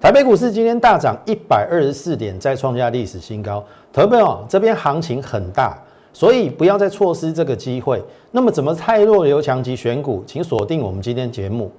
台北股市今天大涨一百二十四点，再创下历史新高。投资朋友，这边行情很大，所以不要再错失这个机会。那么，怎么太弱留强及选股？请锁定我们今天节目。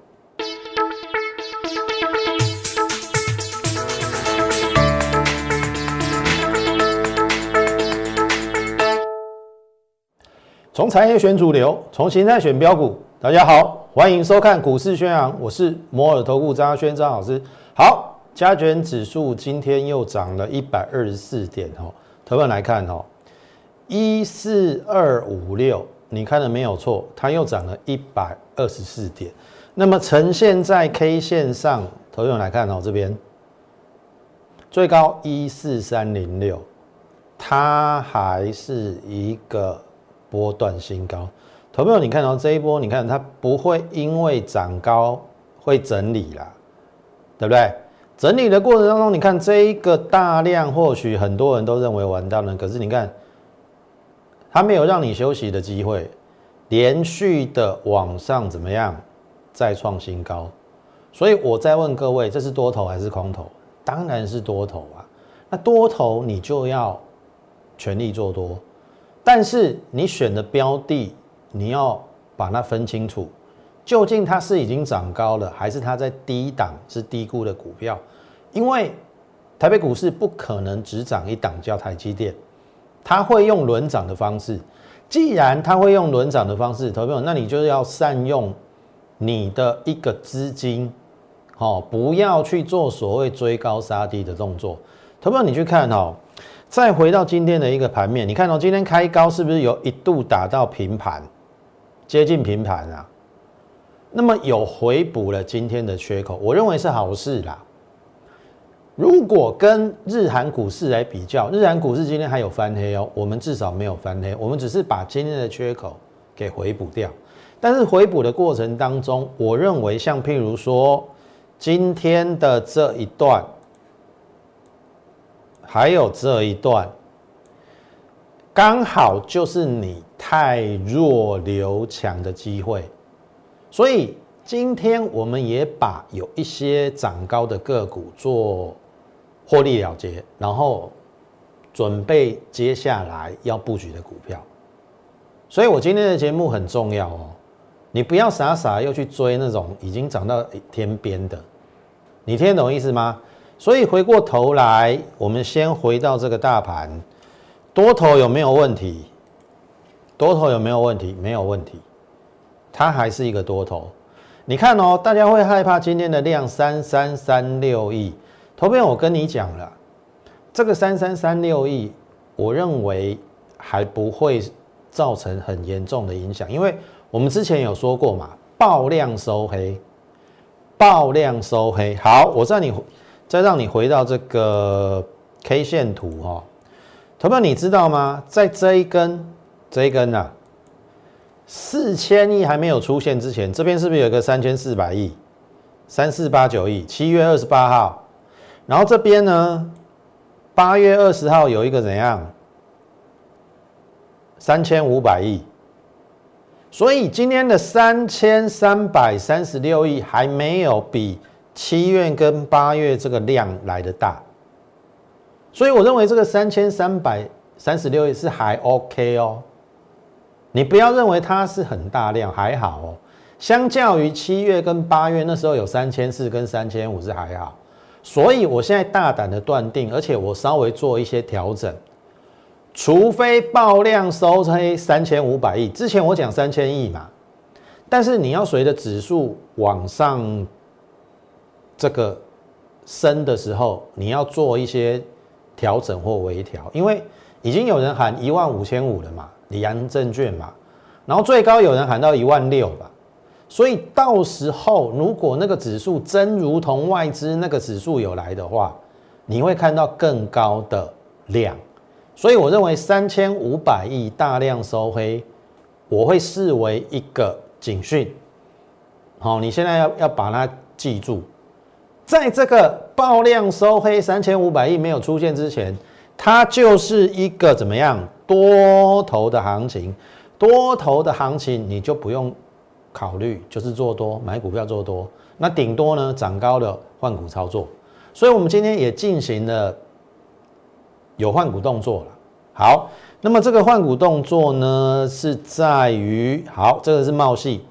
从产业选主流，从形态选标股。大家好，欢迎收看股市宣扬，我是摩尔投顾张轩张老师。好。加权指数今天又涨了一百二十四点哦，投们来看哦，一四二五六，你看的没有错，它又涨了一百二十四点。那么呈现在 K 线上，投们来看哦，这边最高一四三零六，它还是一个波段新高。投朋友，你看到这一波，你看它不会因为涨高会整理啦，对不对？整理的过程当中，你看这一个大量，或许很多人都认为完蛋了。可是你看，它没有让你休息的机会，连续的往上怎么样，再创新高。所以我再问各位，这是多头还是空头？当然是多头啊。那多头你就要全力做多，但是你选的标的，你要把它分清楚。究竟它是已经涨高了，还是它在低档是低估的股票？因为台北股市不可能只涨一档叫台积电，它会用轮涨的方式。既然它会用轮涨的方式，投朋友，那你就要善用你的一个资金，哦，不要去做所谓追高杀低的动作。投朋友，你去看哦，再回到今天的一个盘面，你看到今天开高是不是有一度打到平盘，接近平盘啊？那么有回补了今天的缺口，我认为是好事啦。如果跟日韩股市来比较，日韩股市今天还有翻黑哦，我们至少没有翻黑，我们只是把今天的缺口给回补掉。但是回补的过程当中，我认为像譬如说今天的这一段，还有这一段，刚好就是你太弱留强的机会。所以今天我们也把有一些涨高的个股做获利了结，然后准备接下来要布局的股票。所以我今天的节目很重要哦，你不要傻傻又去追那种已经涨到天边的，你听得懂意思吗？所以回过头来，我们先回到这个大盘，多头有没有问题？多头有没有问题？没有问题。它还是一个多头，你看哦，大家会害怕今天的量三三三六亿。投片我跟你讲了，这个三三三六亿，我认为还不会造成很严重的影响，因为我们之前有说过嘛，爆量收黑，爆量收黑。好，我再你再让你回到这个 K 线图哈，投票你知道吗？在这一根这一根啊。四千亿还没有出现之前，这边是不是有个三千四百亿？三四八九亿，七月二十八号。然后这边呢，八月二十号有一个怎样？三千五百亿。所以今天的三千三百三十六亿还没有比七月跟八月这个量来的大。所以我认为这个三千三百三十六亿是还 OK 哦。你不要认为它是很大量，还好哦。相较于七月跟八月那时候有三千四跟三千五是还好，所以我现在大胆的断定，而且我稍微做一些调整，除非爆量收黑三千五百亿，之前我讲三千亿嘛，但是你要随着指数往上这个升的时候，你要做一些调整或微调，因为已经有人喊一万五千五了嘛。里安证券嘛，然后最高有人喊到一万六吧，所以到时候如果那个指数真如同外资那个指数有来的话，你会看到更高的量，所以我认为三千五百亿大量收黑，我会视为一个警讯。好，你现在要要把它记住，在这个爆量收黑三千五百亿没有出现之前，它就是一个怎么样？多头的行情，多头的行情你就不用考虑，就是做多买股票做多，那顶多呢涨高了换股操作。所以我们今天也进行了有换股动作了。好，那么这个换股动作呢，是在于好，这个是茂系，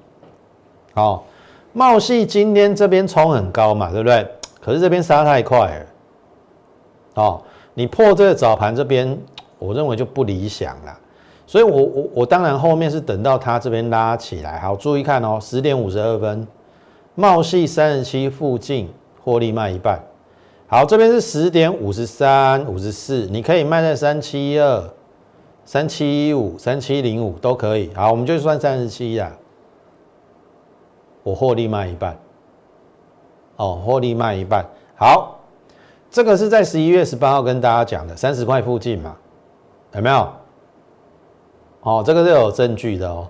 好，茂系今天这边冲很高嘛，对不对？可是这边杀太快了，哦，你破这个早盘这边，我认为就不理想了。所以我我我当然后面是等到它这边拉起来，好，注意看哦，十点五十二分，茂系三十七附近获利卖一半。好，这边是十点五十三、五十四，你可以卖在三七二、三七一五、三七零五都可以。好，我们就算三十七呀，我获利卖一半。哦，获利卖一半。好，这个是在十一月十八号跟大家讲的，三十块附近嘛，有没有？哦，这个是有证据的哦。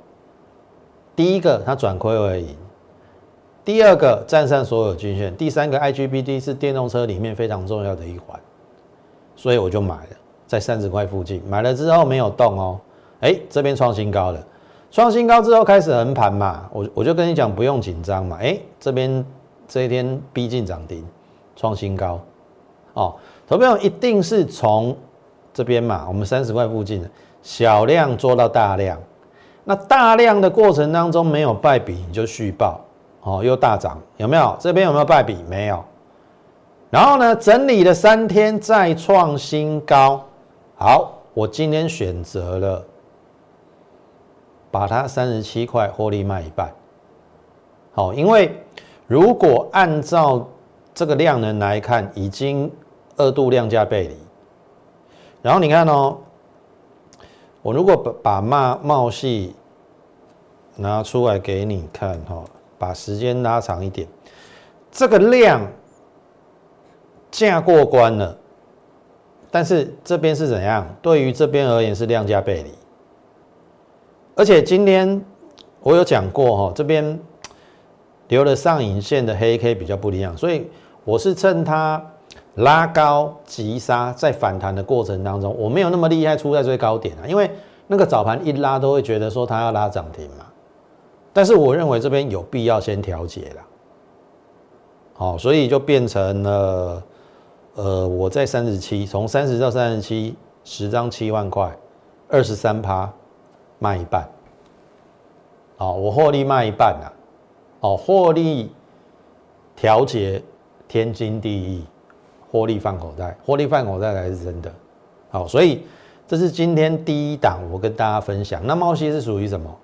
第一个，它转亏为盈。第二个站上所有均线，第三个 IGBT 是电动车里面非常重要的一环，所以我就买了，在三十块附近。买了之后没有动哦，哎，这边创新高了，创新高之后开始横盘嘛，我我就跟你讲不用紧张嘛，哎，这边这一天逼近涨停，创新高，哦，投票一定是从这边嘛，我们三十块附近小量做到大量，那大量的过程当中没有败笔，你就续报。哦，又大涨，有没有？这边有没有败笔？没有。然后呢，整理了三天再创新高。好，我今天选择了把它三十七块获利卖一半。好，因为如果按照这个量能来看，已经二度量价背离。然后你看哦，我如果把把茂茂系拿出来给你看哈。把时间拉长一点，这个量价过关了，但是这边是怎样？对于这边而言是量价背离，而且今天我有讲过哈，这边留了上影线的黑 K 比较不一样，所以我是趁它拉高急杀，在反弹的过程当中，我没有那么厉害出在最高点啊，因为那个早盘一拉都会觉得说它要拉涨停嘛。但是我认为这边有必要先调节了，好，所以就变成了，呃，我在三十七，从三十到三十七，十张七万块，二十三趴卖一半，好，我获利卖一半啊，哦，获利调节天经地义，获利放口袋，获利放口袋才是真的，好，所以这是今天第一档我跟大家分享，那茂西是属于什么？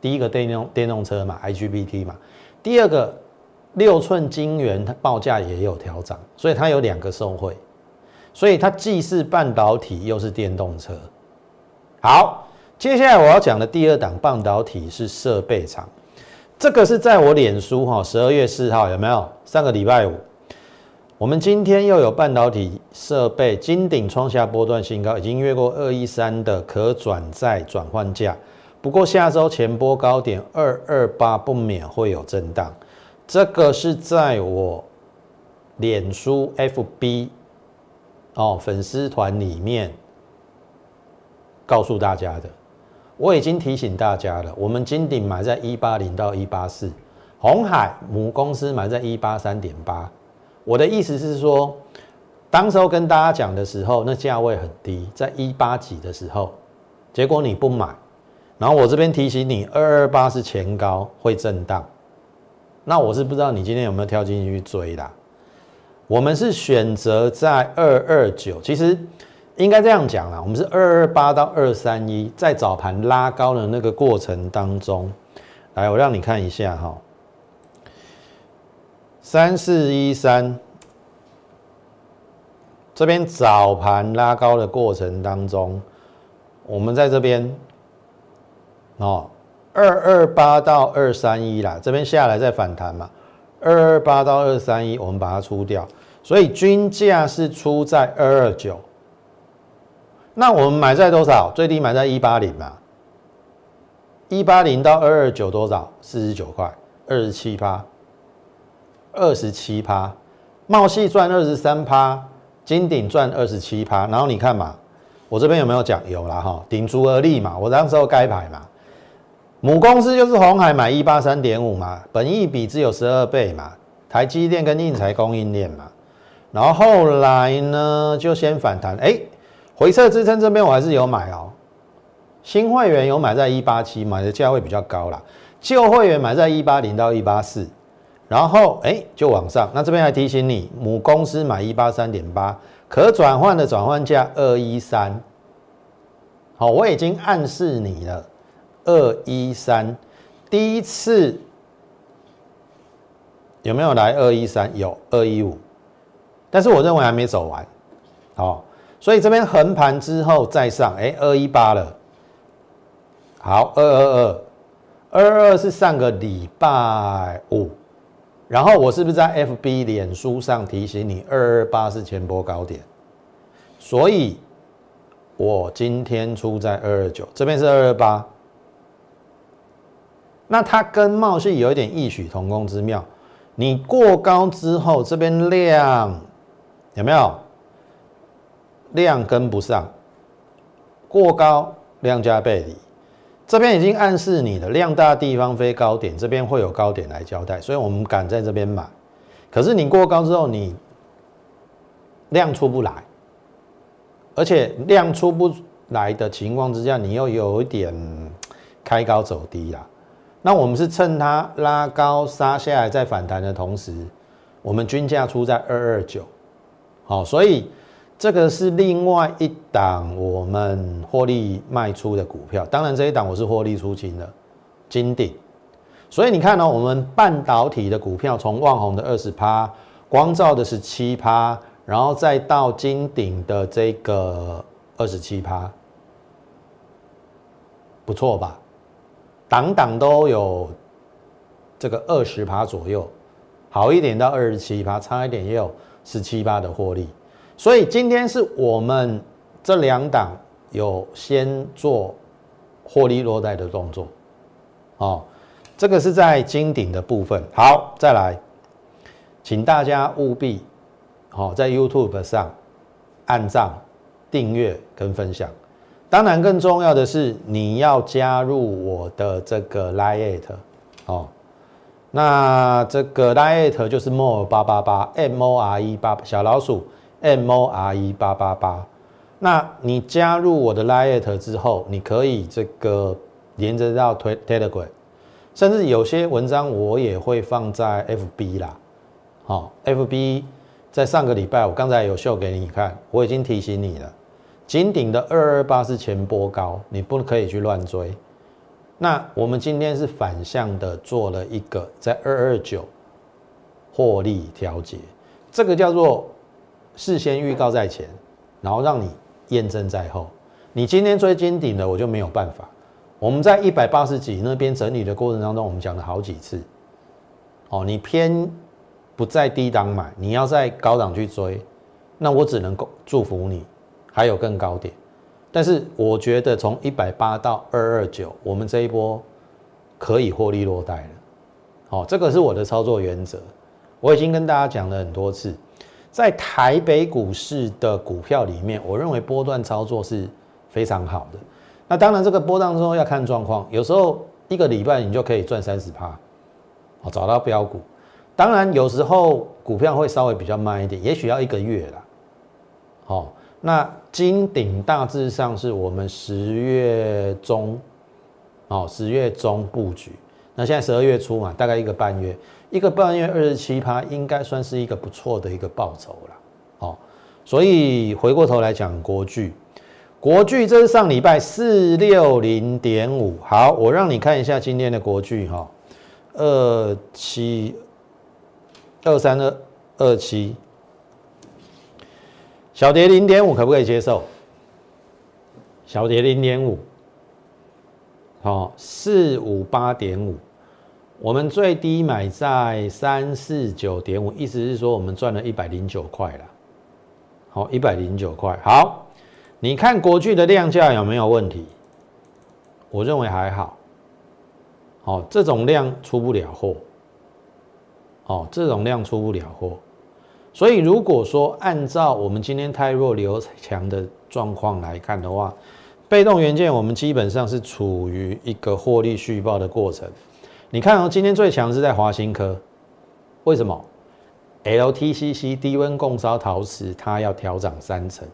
第一个电动电动车嘛，IGBT 嘛，第二个六寸晶圆它报价也有调涨，所以它有两个受惠，所以它既是半导体又是电动车。好，接下来我要讲的第二档半导体是设备厂，这个是在我脸书哈，十二月四号有没有？上个礼拜五，我们今天又有半导体设备金顶创下波段新高，已经越过二一三的可转债转换价。不过下周前波高点二二八不免会有震荡，这个是在我脸书 FB 哦粉丝团里面告诉大家的。我已经提醒大家了，我们金鼎买在一八零到一八四，红海母公司买在一八三点八。我的意思是说，当时候跟大家讲的时候，那价位很低，在一八几的时候，结果你不买。然后我这边提醒你，二二八是前高会震荡，那我是不知道你今天有没有跳进去追啦。我们是选择在二二九，其实应该这样讲啦，我们是二二八到二三一，在早盘拉高的那个过程当中，来，我让你看一下哈，三四一三，这边早盘拉高的过程当中，我们在这边。哦，二二八到二三一啦，这边下来再反弹嘛。二二八到二三一，我们把它出掉，所以均价是出在二二九。那我们买在多少？最低买在一八零嘛。一八零到二二九多少？四十九块，二十七趴，二十七趴。茂系赚二十三趴，金鼎赚二十七趴。然后你看嘛，我这边有没有讲？有啦哈，顶足而立嘛。我当时候该排嘛。母公司就是红海买一八三点五嘛，本益比只有十二倍嘛，台积电跟印材供应链嘛，然后后来呢就先反弹，哎，回撤支撑这边我还是有买哦。新会员有买在一八七，买的价位比较高啦。旧会员买在一八零到一八四，然后哎就往上。那这边还提醒你，母公司买一八三点八，可转换的转换价二一三。好，我已经暗示你了，二一三第一次有没有来二一三？有二一五，但是我认为还没走完。好，所以这边横盘之后再上，哎，二一八了。好，二二二，二二是上个礼拜五，然后我是不是在 FB 脸书上提醒你，二二八是前波高点，所以我今天出在二二九，这边是二二八，那它跟茂是有一点异曲同工之妙，你过高之后，这边量有没有？量跟不上，过高量加背离。这边已经暗示你的量大地方飞高点，这边会有高点来交代，所以我们敢在这边买。可是你过高之后，你量出不来，而且量出不来的情况之下，你又有一点开高走低啦。那我们是趁它拉高杀下来再反弹的同时，我们均价出在二二九，好，所以。这个是另外一档我们获利卖出的股票，当然这一档我是获利出清的，金鼎。所以你看呢，我们半导体的股票从旺宏的二十趴，光照的是七趴，然后再到金鼎的这个二十七趴，不错吧？档档都有这个二十趴左右，好一点到二十七趴，差一点也有十七趴的获利。所以今天是我们这两档有先做获利落袋的动作，哦，这个是在金顶的部分。好，再来，请大家务必，好，在 YouTube 上按赞、订阅跟分享。当然，更重要的是你要加入我的这个 Line，哦，那这个 Line 就是 More 八八八 M O R E 八小老鼠。M O R E 八八八，那你加入我的 Lite 之后，你可以这个连着到 Telegram，甚至有些文章我也会放在 F B 啦。好，F B 在上个礼拜我刚才有秀给你看，我已经提醒你了，金顶的二二八是前波高，你不可以去乱追。那我们今天是反向的做了一个在二二九获利调节，这个叫做。事先预告在前，然后让你验证在后。你今天追金顶的，我就没有办法。我们在一百八十几那边整理的过程当中，我们讲了好几次。哦，你偏不在低档买，你要在高档去追，那我只能够祝福你，还有更高点。但是我觉得从一百八到二二九，我们这一波可以获利落袋了。好，这个是我的操作原则，我已经跟大家讲了很多次。在台北股市的股票里面，我认为波段操作是非常好的。那当然，这个波段中要看状况，有时候一个礼拜你就可以赚三十趴，哦，找到标股。当然，有时候股票会稍微比较慢一点，也许要一个月啦。好，那金鼎大致上是我们十月中，哦，十月中布局。那现在十二月初嘛，大概一个半月。一个半月二十七趴，应该算是一个不错的一个报酬了，哦，所以回过头来讲国巨，国巨这是上礼拜四六零点五，好，我让你看一下今天的国巨哈，二七二三二二七，小跌零点五，可不可以接受？小跌零点五，好，四五八点五。我们最低买在三四九点五，意思是说我们赚了一百零九块了。好，一百零九块。好，你看国巨的量价有没有问题？我认为还好。好，这种量出不了货。哦，这种量出不了货。所以如果说按照我们今天太弱留强的状况来看的话，被动元件我们基本上是处于一个获利续报的过程。你看哦，今天最强是在华新科，为什么？LTCC 低温共烧陶瓷它要调涨三成，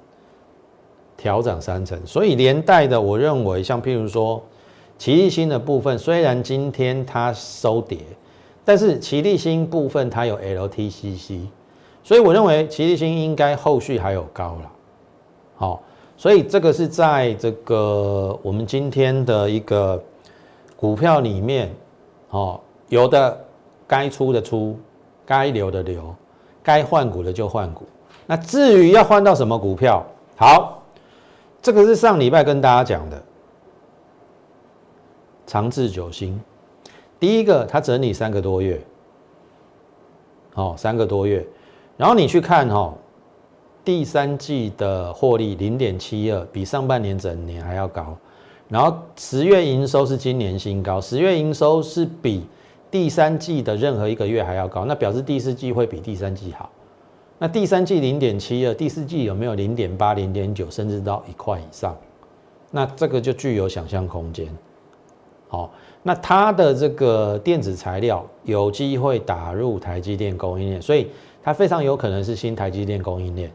调涨三成，所以连带的，我认为像譬如说，奇力新的部分，虽然今天它收跌，但是奇力新部分它有 LTCC，所以我认为奇力新应该后续还有高了，好，所以这个是在这个我们今天的一个股票里面，哦，有的该出的出，该留的留，该换股的就换股。那至于要换到什么股票，好。这个是上礼拜跟大家讲的长治久兴，第一个它整理三个多月，哦，三个多月，然后你去看哈，第三季的获利零点七二，比上半年整年还要高，然后十月营收是今年新高，十月营收是比第三季的任何一个月还要高，那表示第四季会比第三季好。那第三季零点七二，第四季有没有零点八、零点九，甚至到一块以上？那这个就具有想象空间。好，那它的这个电子材料有机会打入台积电供应链，所以它非常有可能是新台积电供应链。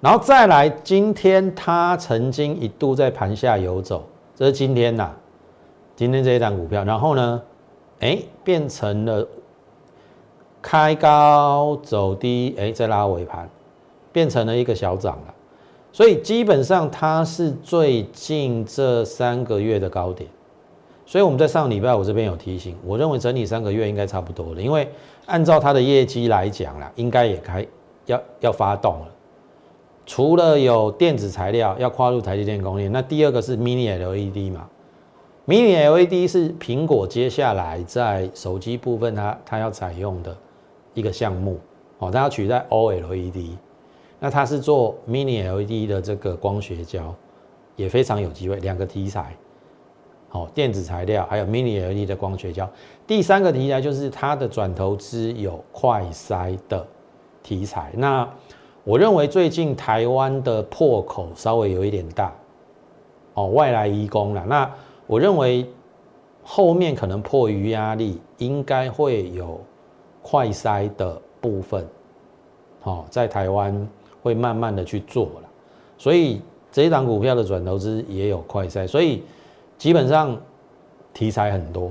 然后再来，今天它曾经一度在盘下游走，这是今天呐，今天这一档股票，然后呢，哎，变成了。开高走低，哎，再拉尾盘，变成了一个小涨了。所以基本上它是最近这三个月的高点。所以我们在上礼拜我这边有提醒，我认为整理三个月应该差不多了，因为按照它的业绩来讲啦，应该也开要要发动了。除了有电子材料要跨入台积电工业，那第二个是 Mini LED 嘛？Mini LED 是苹果接下来在手机部分它它要采用的。一个项目，哦，它要取代 OLED，那它是做 Mini LED 的这个光学胶，也非常有机会。两个题材，好，电子材料还有 Mini LED 的光学胶。第三个题材就是它的转投资有快筛的题材。那我认为最近台湾的破口稍微有一点大，哦，外来移工了。那我认为后面可能迫于压力，应该会有。快筛的部分，好，在台湾会慢慢的去做了，所以这一档股票的转投资也有快筛，所以基本上题材很多，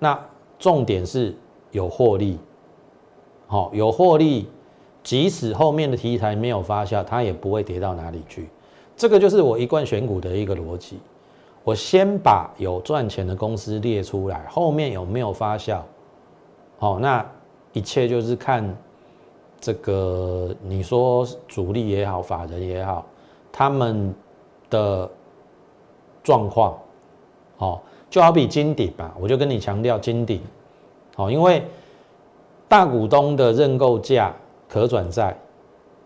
那重点是有获利，好，有获利，即使后面的题材没有发酵，它也不会跌到哪里去，这个就是我一贯选股的一个逻辑，我先把有赚钱的公司列出来，后面有没有发酵？好，那一切就是看这个，你说主力也好，法人也好，他们的状况，好，就好比金鼎吧，我就跟你强调金鼎，好，因为大股东的认购价可转债，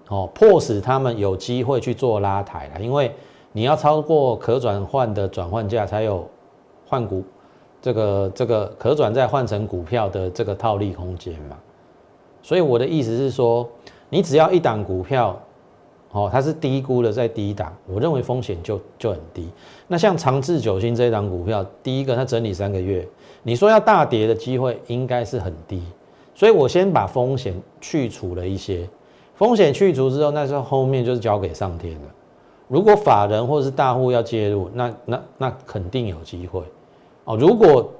哦，迫使他们有机会去做拉抬了，因为你要超过可转换的转换价才有换股。这个这个可转债换成股票的这个套利空间嘛，所以我的意思是说，你只要一档股票，哦，它是低估的在低档，我认为风险就就很低。那像长治久兴这一档股票，第一个它整理三个月，你说要大跌的机会应该是很低，所以我先把风险去除了一些，风险去除之后，那时候后面就是交给上天了。如果法人或者是大户要介入，那那那肯定有机会。哦，如果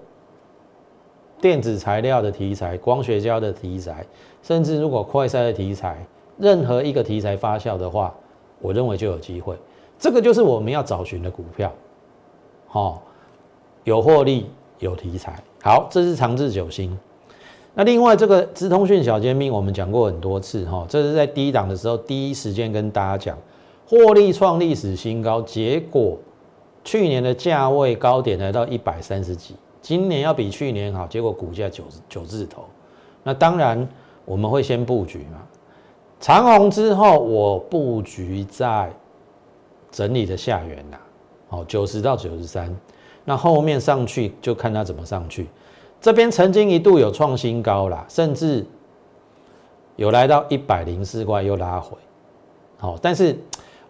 电子材料的题材、光学胶的题材，甚至如果快筛的题材，任何一个题材发酵的话，我认为就有机会。这个就是我们要找寻的股票。好，有获利，有题材。好，这是长治久兴。那另外这个资通讯小尖兵，我们讲过很多次哈，这是在低档的时候第一时间跟大家讲，获利创历史新高，结果。去年的价位高点来到一百三十几，今年要比去年好，结果股价九九字头。那当然我们会先布局嘛，长红之后我布局在整理的下缘呐，好九十到九十三，那后面上去就看它怎么上去。这边曾经一度有创新高啦，甚至有来到一百零四块又拉回，好，但是。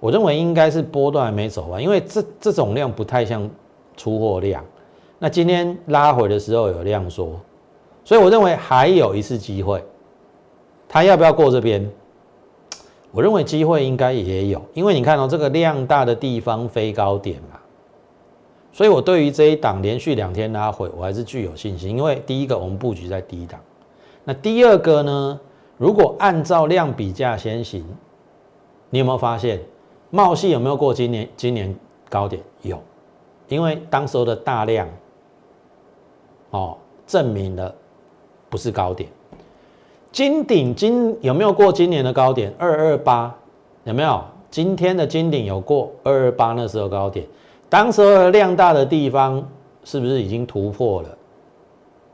我认为应该是波段还没走完，因为这这种量不太像出货量。那今天拉回的时候有量缩，所以我认为还有一次机会，它要不要过这边？我认为机会应该也有，因为你看到这个量大的地方飞高点嘛，所以我对于这一档连续两天拉回，我还是具有信心。因为第一个，我们布局在低档；那第二个呢，如果按照量比价先行，你有没有发现，茂系有没有过今年今年高点？有，因为当时候的大量，哦，证明了不是高点。金鼎今有没有过今年的高点二二八？有没有？今天的金鼎有过二二八那时候高点，当时候量大的地方是不是已经突破了？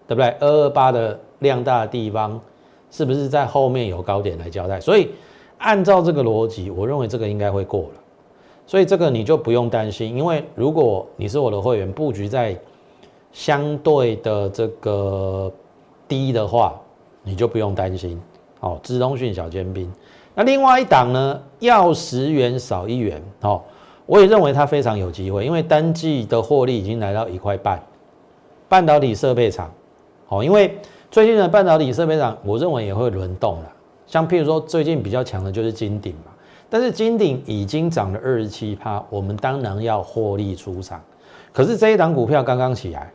对不对？二二八的量大的地方是不是在后面有高点来交代？所以按照这个逻辑，我认为这个应该会过了。所以这个你就不用担心，因为如果你是我的会员，布局在相对的这个低的话。你就不用担心，哦，资通讯小尖兵。那另外一档呢，要十元少一元，哦，我也认为它非常有机会，因为单季的获利已经来到一块半。半导体设备厂，哦，因为最近的半导体设备厂，我认为也会轮动了。像譬如说，最近比较强的就是金鼎嘛，但是金鼎已经涨了二十七趴，我们当然要获利出场。可是这一档股票刚刚起来。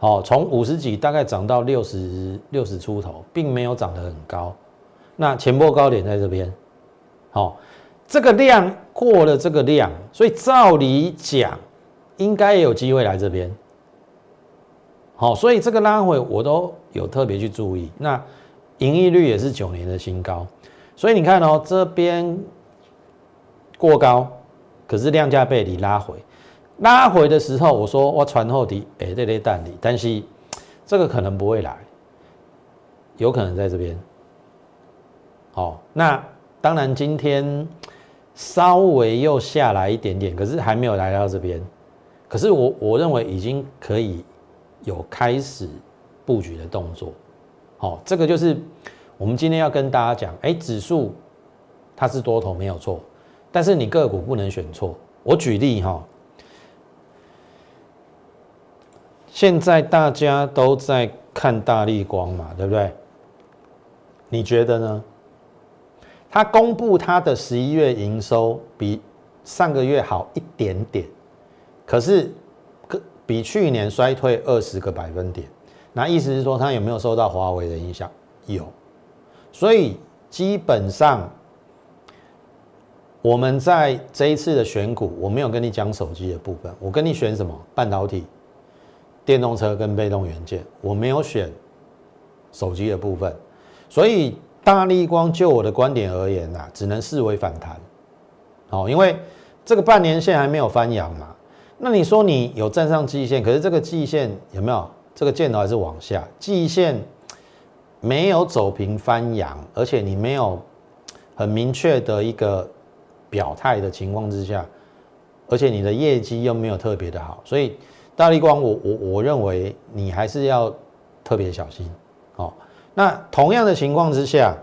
哦，从五十几大概涨到六十六十出头，并没有涨得很高。那前波高点在这边，好，这个量过了这个量，所以照理讲应该也有机会来这边。好，所以这个拉回我都有特别去注意。那盈利率也是九年的新高，所以你看哦，这边过高，可是量价背离拉回。拉回的时候，我说我传后底，哎，这类蛋里，但是这个可能不会来，有可能在这边。好，那当然今天稍微又下来一点点，可是还没有来到这边。可是我我认为已经可以有开始布局的动作。好，这个就是我们今天要跟大家讲，哎，指数它是多头没有错，但是你个股不能选错。我举例哈。现在大家都在看大力光嘛，对不对？你觉得呢？他公布他的十一月营收比上个月好一点点，可是比去年衰退二十个百分点。那意思是说，他有没有受到华为的影响？有。所以基本上，我们在这一次的选股，我没有跟你讲手机的部分，我跟你选什么？半导体。电动车跟被动元件，我没有选手机的部分，所以大力光就我的观点而言呐，只能视为反弹。好，因为这个半年线还没有翻阳嘛。那你说你有站上季线，可是这个季线有没有这个箭头还是往下？季线没有走平翻阳，而且你没有很明确的一个表态的情况之下，而且你的业绩又没有特别的好，所以。大力光，我我我认为你还是要特别小心，那同样的情况之下，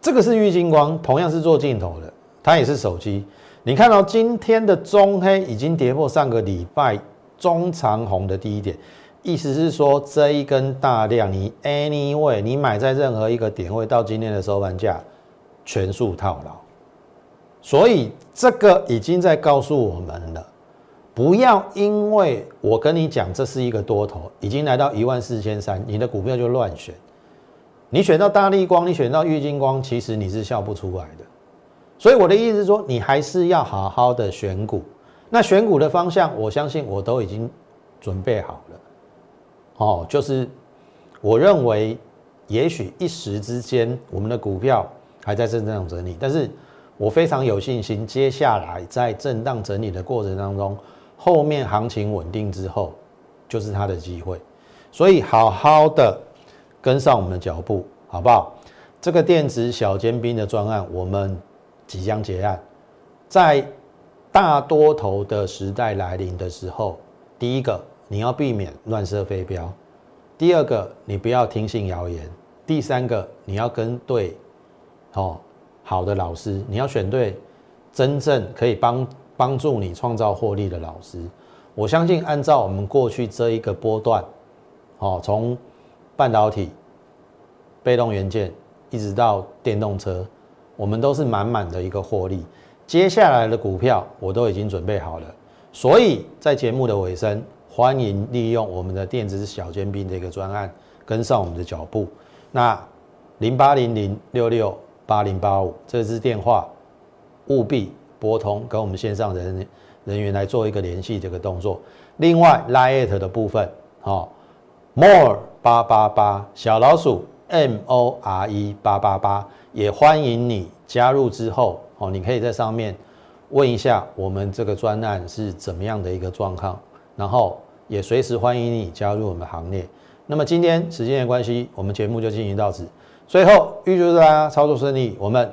这个是玉金光，同样是做镜头的，它也是手机。你看到今天的中黑已经跌破上个礼拜中长红的低点，意思是说这一根大量，你 anyway 你买在任何一个点位到今天的收盘价，全数套牢。所以这个已经在告诉我们了，不要因为我跟你讲这是一个多头，已经来到一万四千三，你的股票就乱选。你选到大力光，你选到玉金光，其实你是笑不出来的。所以我的意思是说，你还是要好好的选股。那选股的方向，我相信我都已经准备好了。哦，就是我认为，也许一时之间我们的股票还在震荡整理，但是。我非常有信心，接下来在震荡整理的过程当中，后面行情稳定之后，就是它的机会。所以好好的跟上我们的脚步，好不好？这个电子小尖兵的专案，我们即将结案。在大多头的时代来临的时候，第一个你要避免乱射飞镖，第二个你不要听信谣言，第三个你要跟对，哦。好的老师，你要选对真正可以帮帮助你创造获利的老师。我相信，按照我们过去这一个波段，哦，从半导体、被动元件，一直到电动车，我们都是满满的一个获利。接下来的股票我都已经准备好了，所以在节目的尾声，欢迎利用我们的电子小尖兵这个专案，跟上我们的脚步。那零八零零六六八零八五这支电话，务必拨通，跟我们线上人人员来做一个联系这个动作。另外，Lite 的部分，哦，More 八八八小老鼠 M O R E 八八八，也欢迎你加入之后，哦，你可以在上面问一下我们这个专案是怎么样的一个状况，然后也随时欢迎你加入我们行列。那么今天时间的关系，我们节目就进行到此。最后预祝大家操作顺利，我们